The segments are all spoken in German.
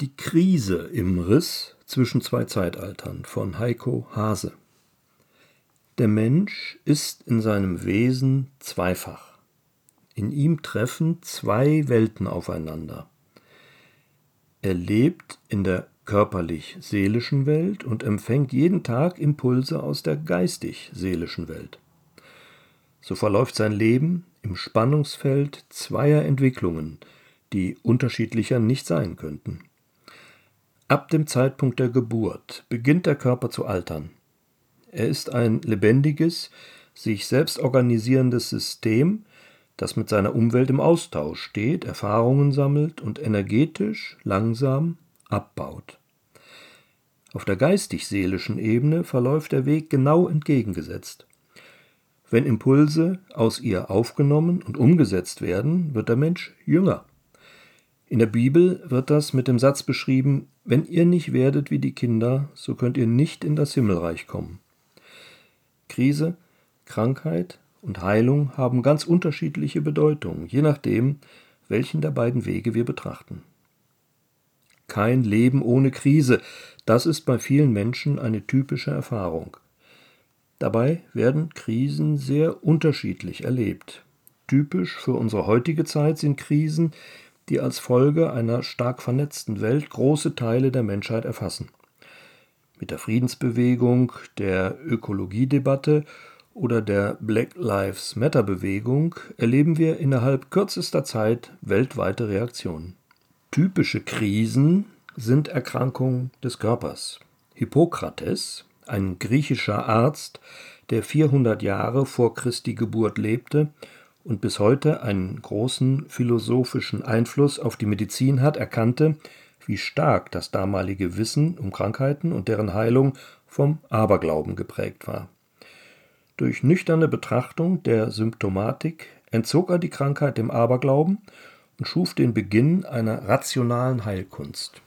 Die Krise im Riss zwischen zwei Zeitaltern von Heiko Hase. Der Mensch ist in seinem Wesen zweifach. In ihm treffen zwei Welten aufeinander. Er lebt in der körperlich-seelischen Welt und empfängt jeden Tag Impulse aus der geistig-seelischen Welt. So verläuft sein Leben im Spannungsfeld zweier Entwicklungen, die unterschiedlicher nicht sein könnten. Ab dem Zeitpunkt der Geburt beginnt der Körper zu altern. Er ist ein lebendiges, sich selbst organisierendes System, das mit seiner Umwelt im Austausch steht, Erfahrungen sammelt und energetisch langsam abbaut. Auf der geistig-seelischen Ebene verläuft der Weg genau entgegengesetzt. Wenn Impulse aus ihr aufgenommen und umgesetzt werden, wird der Mensch jünger. In der Bibel wird das mit dem Satz beschrieben, wenn ihr nicht werdet wie die Kinder, so könnt ihr nicht in das Himmelreich kommen. Krise, Krankheit und Heilung haben ganz unterschiedliche Bedeutungen, je nachdem, welchen der beiden Wege wir betrachten. Kein Leben ohne Krise, das ist bei vielen Menschen eine typische Erfahrung. Dabei werden Krisen sehr unterschiedlich erlebt. Typisch für unsere heutige Zeit sind Krisen, die als Folge einer stark vernetzten Welt große Teile der Menschheit erfassen. Mit der Friedensbewegung, der Ökologiedebatte oder der Black Lives Matter Bewegung erleben wir innerhalb kürzester Zeit weltweite Reaktionen. Typische Krisen sind Erkrankungen des Körpers. Hippokrates, ein griechischer Arzt, der 400 Jahre vor Christi Geburt lebte und bis heute einen großen philosophischen Einfluss auf die Medizin hat, erkannte, wie stark das damalige Wissen um Krankheiten und deren Heilung vom Aberglauben geprägt war. Durch nüchterne Betrachtung der Symptomatik entzog er die Krankheit dem Aberglauben und schuf den Beginn einer rationalen Heilkunst.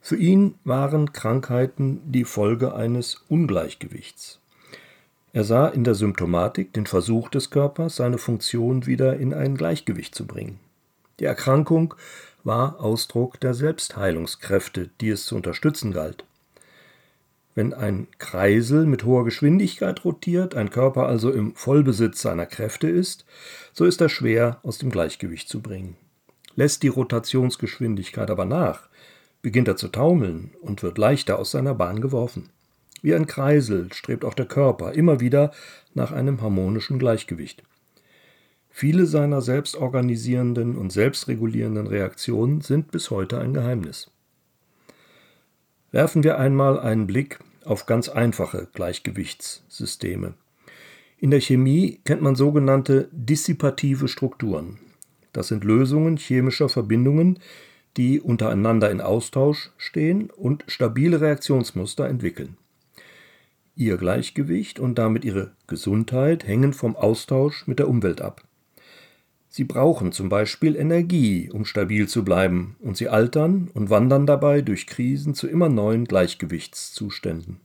Für ihn waren Krankheiten die Folge eines Ungleichgewichts. Er sah in der Symptomatik den Versuch des Körpers, seine Funktion wieder in ein Gleichgewicht zu bringen. Die Erkrankung war Ausdruck der Selbstheilungskräfte, die es zu unterstützen galt. Wenn ein Kreisel mit hoher Geschwindigkeit rotiert, ein Körper also im Vollbesitz seiner Kräfte ist, so ist er schwer aus dem Gleichgewicht zu bringen. Lässt die Rotationsgeschwindigkeit aber nach, beginnt er zu taumeln und wird leichter aus seiner Bahn geworfen. Wie ein Kreisel strebt auch der Körper immer wieder nach einem harmonischen Gleichgewicht. Viele seiner selbstorganisierenden und selbstregulierenden Reaktionen sind bis heute ein Geheimnis. Werfen wir einmal einen Blick auf ganz einfache Gleichgewichtssysteme. In der Chemie kennt man sogenannte dissipative Strukturen. Das sind Lösungen chemischer Verbindungen, die untereinander in Austausch stehen und stabile Reaktionsmuster entwickeln. Ihr Gleichgewicht und damit ihre Gesundheit hängen vom Austausch mit der Umwelt ab. Sie brauchen zum Beispiel Energie, um stabil zu bleiben, und sie altern und wandern dabei durch Krisen zu immer neuen Gleichgewichtszuständen.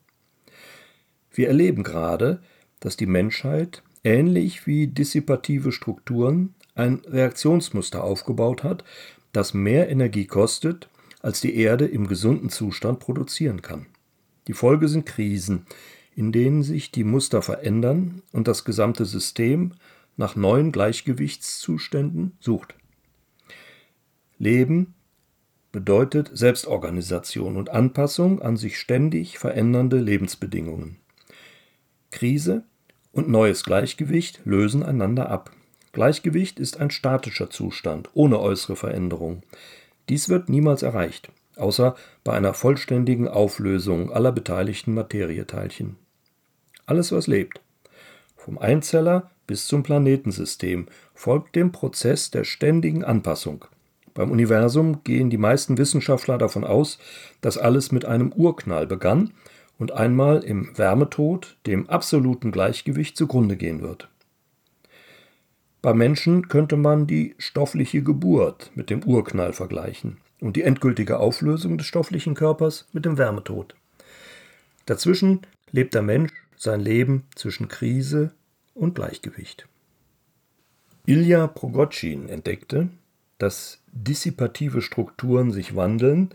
Wir erleben gerade, dass die Menschheit, ähnlich wie dissipative Strukturen, ein Reaktionsmuster aufgebaut hat, das mehr Energie kostet, als die Erde im gesunden Zustand produzieren kann. Die Folge sind Krisen, in denen sich die Muster verändern und das gesamte System nach neuen Gleichgewichtszuständen sucht. Leben bedeutet Selbstorganisation und Anpassung an sich ständig verändernde Lebensbedingungen. Krise und neues Gleichgewicht lösen einander ab. Gleichgewicht ist ein statischer Zustand ohne äußere Veränderung. Dies wird niemals erreicht, außer bei einer vollständigen Auflösung aller beteiligten Materieteilchen. Alles, was lebt, vom Einzeller bis zum Planetensystem, folgt dem Prozess der ständigen Anpassung. Beim Universum gehen die meisten Wissenschaftler davon aus, dass alles mit einem Urknall begann und einmal im Wärmetod, dem absoluten Gleichgewicht, zugrunde gehen wird. Bei Menschen könnte man die stoffliche Geburt mit dem Urknall vergleichen und die endgültige Auflösung des stofflichen Körpers mit dem Wärmetod. Dazwischen lebt der Mensch sein Leben zwischen Krise und Gleichgewicht. Ilja Progotschin entdeckte, dass dissipative Strukturen sich wandeln,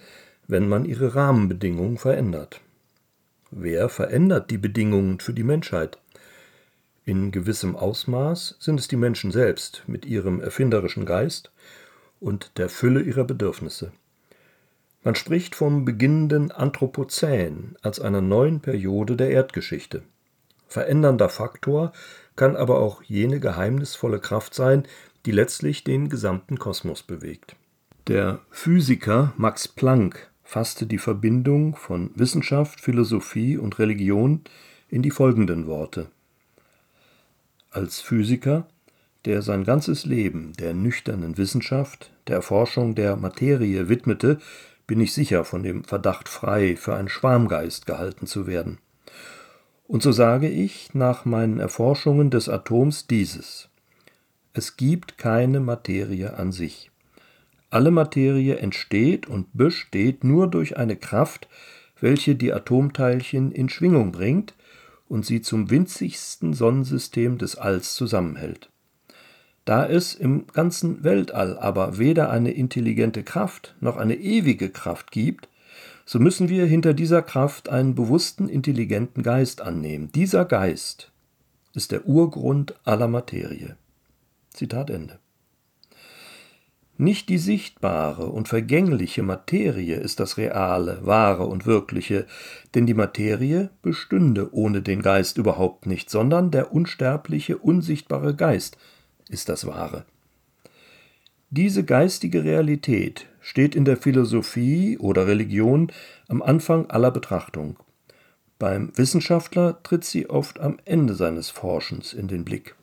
wenn man ihre Rahmenbedingungen verändert. Wer verändert die Bedingungen für die Menschheit? In gewissem Ausmaß sind es die Menschen selbst mit ihrem erfinderischen Geist und der Fülle ihrer Bedürfnisse. Man spricht vom beginnenden Anthropozän als einer neuen Periode der Erdgeschichte. Verändernder Faktor kann aber auch jene geheimnisvolle Kraft sein, die letztlich den gesamten Kosmos bewegt. Der Physiker Max Planck fasste die Verbindung von Wissenschaft, Philosophie und Religion in die folgenden Worte. Als Physiker, der sein ganzes Leben der nüchternen Wissenschaft, der Erforschung der Materie widmete, bin ich sicher von dem Verdacht frei, für einen Schwarmgeist gehalten zu werden. Und so sage ich nach meinen Erforschungen des Atoms dieses. Es gibt keine Materie an sich. Alle Materie entsteht und besteht nur durch eine Kraft, welche die Atomteilchen in Schwingung bringt und sie zum winzigsten Sonnensystem des Alls zusammenhält. Da es im ganzen Weltall aber weder eine intelligente Kraft noch eine ewige Kraft gibt, so müssen wir hinter dieser Kraft einen bewussten, intelligenten Geist annehmen. Dieser Geist ist der Urgrund aller Materie. Zitat Ende. Nicht die sichtbare und vergängliche Materie ist das Reale, Wahre und Wirkliche, denn die Materie bestünde ohne den Geist überhaupt nicht, sondern der unsterbliche, unsichtbare Geist, ist das Wahre. Diese geistige Realität steht in der Philosophie oder Religion am Anfang aller Betrachtung. Beim Wissenschaftler tritt sie oft am Ende seines Forschens in den Blick.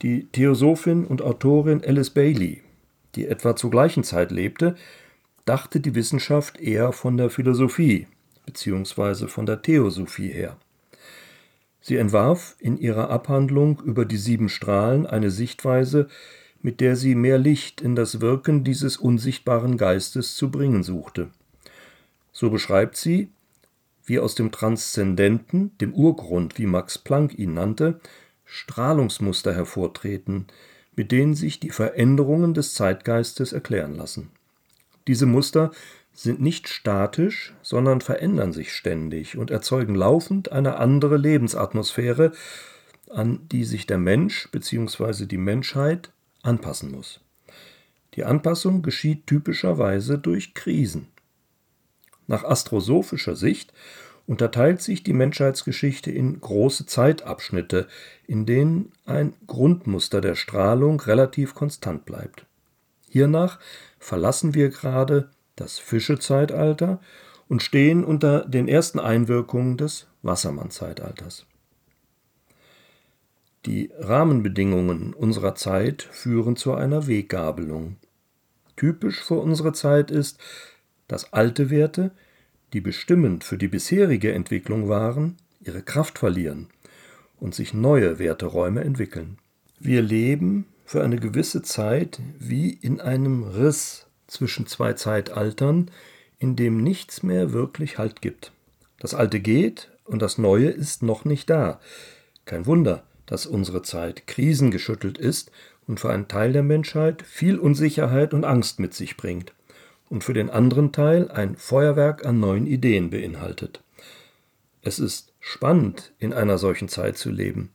Die Theosophin und Autorin Alice Bailey, die etwa zur gleichen Zeit lebte, dachte die Wissenschaft eher von der Philosophie bzw. von der Theosophie her. Sie entwarf in ihrer Abhandlung über die sieben Strahlen eine Sichtweise, mit der sie mehr Licht in das Wirken dieses unsichtbaren Geistes zu bringen suchte. So beschreibt sie, wie aus dem Transzendenten, dem Urgrund, wie Max Planck ihn nannte, Strahlungsmuster hervortreten, mit denen sich die Veränderungen des Zeitgeistes erklären lassen. Diese Muster sind nicht statisch, sondern verändern sich ständig und erzeugen laufend eine andere Lebensatmosphäre, an die sich der Mensch bzw. die Menschheit anpassen muss. Die Anpassung geschieht typischerweise durch Krisen. Nach astrosophischer Sicht unterteilt sich die Menschheitsgeschichte in große Zeitabschnitte, in denen ein Grundmuster der Strahlung relativ konstant bleibt. Hiernach verlassen wir gerade das Fischezeitalter und stehen unter den ersten Einwirkungen des Wassermannzeitalters. Die Rahmenbedingungen unserer Zeit führen zu einer Weggabelung. Typisch für unsere Zeit ist, dass alte Werte, die bestimmend für die bisherige Entwicklung waren, ihre Kraft verlieren und sich neue Werteräume entwickeln. Wir leben für eine gewisse Zeit wie in einem Riss zwischen zwei Zeitaltern, in dem nichts mehr wirklich Halt gibt. Das Alte geht und das Neue ist noch nicht da. Kein Wunder, dass unsere Zeit krisengeschüttelt ist und für einen Teil der Menschheit viel Unsicherheit und Angst mit sich bringt und für den anderen Teil ein Feuerwerk an neuen Ideen beinhaltet. Es ist spannend, in einer solchen Zeit zu leben.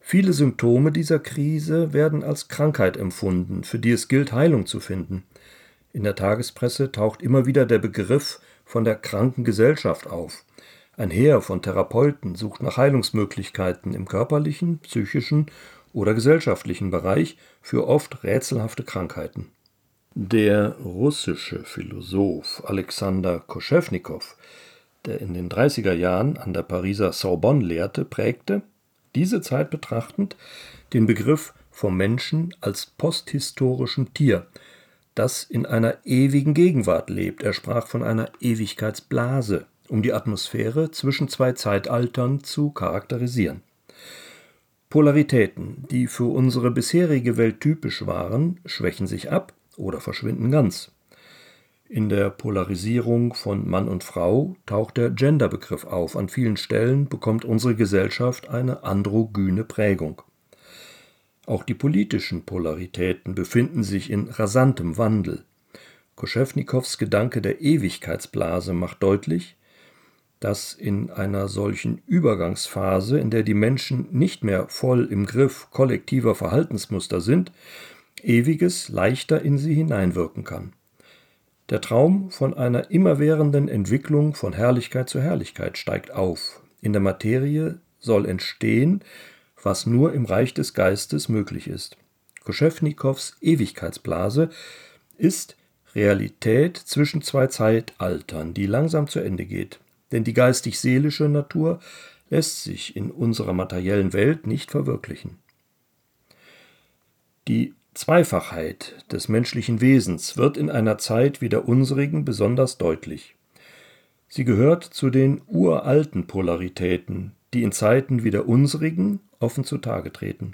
Viele Symptome dieser Krise werden als Krankheit empfunden, für die es gilt, Heilung zu finden. In der Tagespresse taucht immer wieder der Begriff von der kranken Gesellschaft auf. Ein Heer von Therapeuten sucht nach Heilungsmöglichkeiten im körperlichen, psychischen oder gesellschaftlichen Bereich für oft rätselhafte Krankheiten. Der russische Philosoph Alexander Koschewnikow, der in den 30er Jahren an der Pariser Sorbonne lehrte, prägte, diese Zeit betrachtend, den Begriff vom Menschen als posthistorischem Tier, das in einer ewigen Gegenwart lebt. Er sprach von einer Ewigkeitsblase, um die Atmosphäre zwischen zwei Zeitaltern zu charakterisieren. Polaritäten, die für unsere bisherige Welt typisch waren, schwächen sich ab oder verschwinden ganz. In der Polarisierung von Mann und Frau taucht der Genderbegriff auf. An vielen Stellen bekommt unsere Gesellschaft eine androgyne Prägung. Auch die politischen Polaritäten befinden sich in rasantem Wandel. Koschewnikows Gedanke der Ewigkeitsblase macht deutlich, dass in einer solchen Übergangsphase, in der die Menschen nicht mehr voll im Griff kollektiver Verhaltensmuster sind, Ewiges leichter in sie hineinwirken kann. Der Traum von einer immerwährenden Entwicklung von Herrlichkeit zu Herrlichkeit steigt auf. In der Materie soll entstehen, was nur im Reich des Geistes möglich ist. Koschewnikows Ewigkeitsblase ist Realität zwischen zwei Zeitaltern, die langsam zu Ende geht. Denn die geistig-seelische Natur lässt sich in unserer materiellen Welt nicht verwirklichen. Die Zweifachheit des menschlichen Wesens wird in einer Zeit wie der unsrigen besonders deutlich. Sie gehört zu den uralten Polaritäten, die in Zeiten wie der unsrigen offen zutage treten.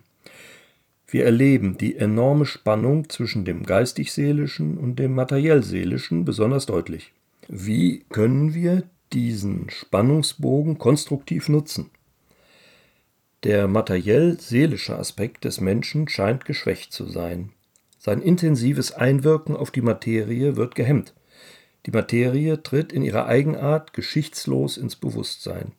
Wir erleben die enorme Spannung zwischen dem geistig-seelischen und dem materiell-seelischen besonders deutlich. Wie können wir diesen Spannungsbogen konstruktiv nutzen. Der materiell-seelische Aspekt des Menschen scheint geschwächt zu sein. Sein intensives Einwirken auf die Materie wird gehemmt. Die Materie tritt in ihrer Eigenart geschichtslos ins Bewusstsein.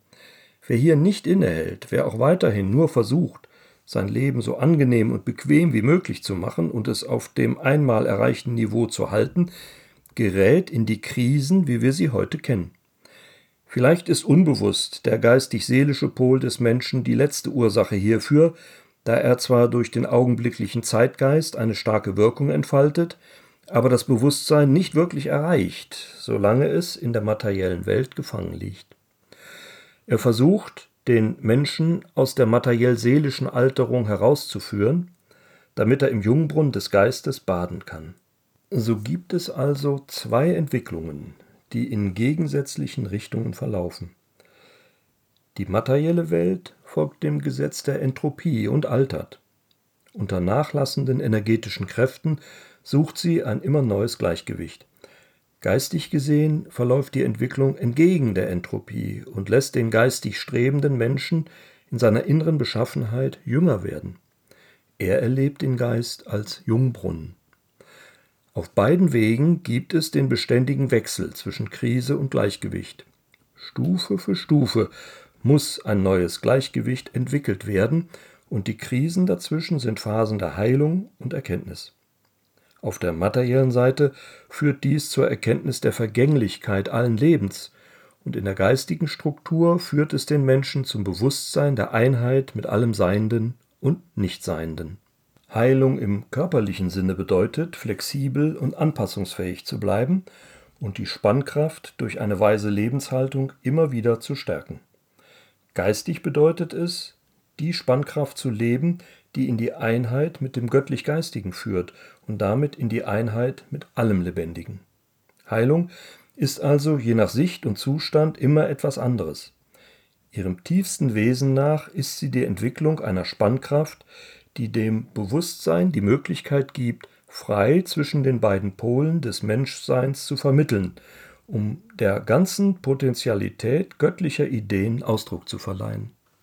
Wer hier nicht innehält, wer auch weiterhin nur versucht, sein Leben so angenehm und bequem wie möglich zu machen und es auf dem einmal erreichten Niveau zu halten, gerät in die Krisen, wie wir sie heute kennen. Vielleicht ist unbewusst der geistig-seelische Pol des Menschen die letzte Ursache hierfür, da er zwar durch den augenblicklichen Zeitgeist eine starke Wirkung entfaltet, aber das Bewusstsein nicht wirklich erreicht, solange es in der materiellen Welt gefangen liegt. Er versucht, den Menschen aus der materiell-seelischen Alterung herauszuführen, damit er im Jungbrunnen des Geistes baden kann. So gibt es also zwei Entwicklungen, die in gegensätzlichen Richtungen verlaufen. Die materielle Welt folgt dem Gesetz der Entropie und altert. Unter nachlassenden energetischen Kräften sucht sie ein immer neues Gleichgewicht. Geistig gesehen verläuft die Entwicklung entgegen der Entropie und lässt den geistig strebenden Menschen in seiner inneren Beschaffenheit jünger werden. Er erlebt den Geist als Jungbrunnen. Auf beiden Wegen gibt es den beständigen Wechsel zwischen Krise und Gleichgewicht. Stufe für Stufe muss ein neues Gleichgewicht entwickelt werden, und die Krisen dazwischen sind Phasen der Heilung und Erkenntnis. Auf der materiellen Seite führt dies zur Erkenntnis der Vergänglichkeit allen Lebens, und in der geistigen Struktur führt es den Menschen zum Bewusstsein der Einheit mit allem Seienden und Nichtseienden. Heilung im körperlichen Sinne bedeutet, flexibel und anpassungsfähig zu bleiben und die Spannkraft durch eine weise Lebenshaltung immer wieder zu stärken. Geistig bedeutet es, die Spannkraft zu leben, die in die Einheit mit dem göttlich-geistigen führt und damit in die Einheit mit allem Lebendigen. Heilung ist also je nach Sicht und Zustand immer etwas anderes. Ihrem tiefsten Wesen nach ist sie die Entwicklung einer Spannkraft, die dem Bewusstsein die Möglichkeit gibt, frei zwischen den beiden Polen des Menschseins zu vermitteln, um der ganzen Potentialität göttlicher Ideen Ausdruck zu verleihen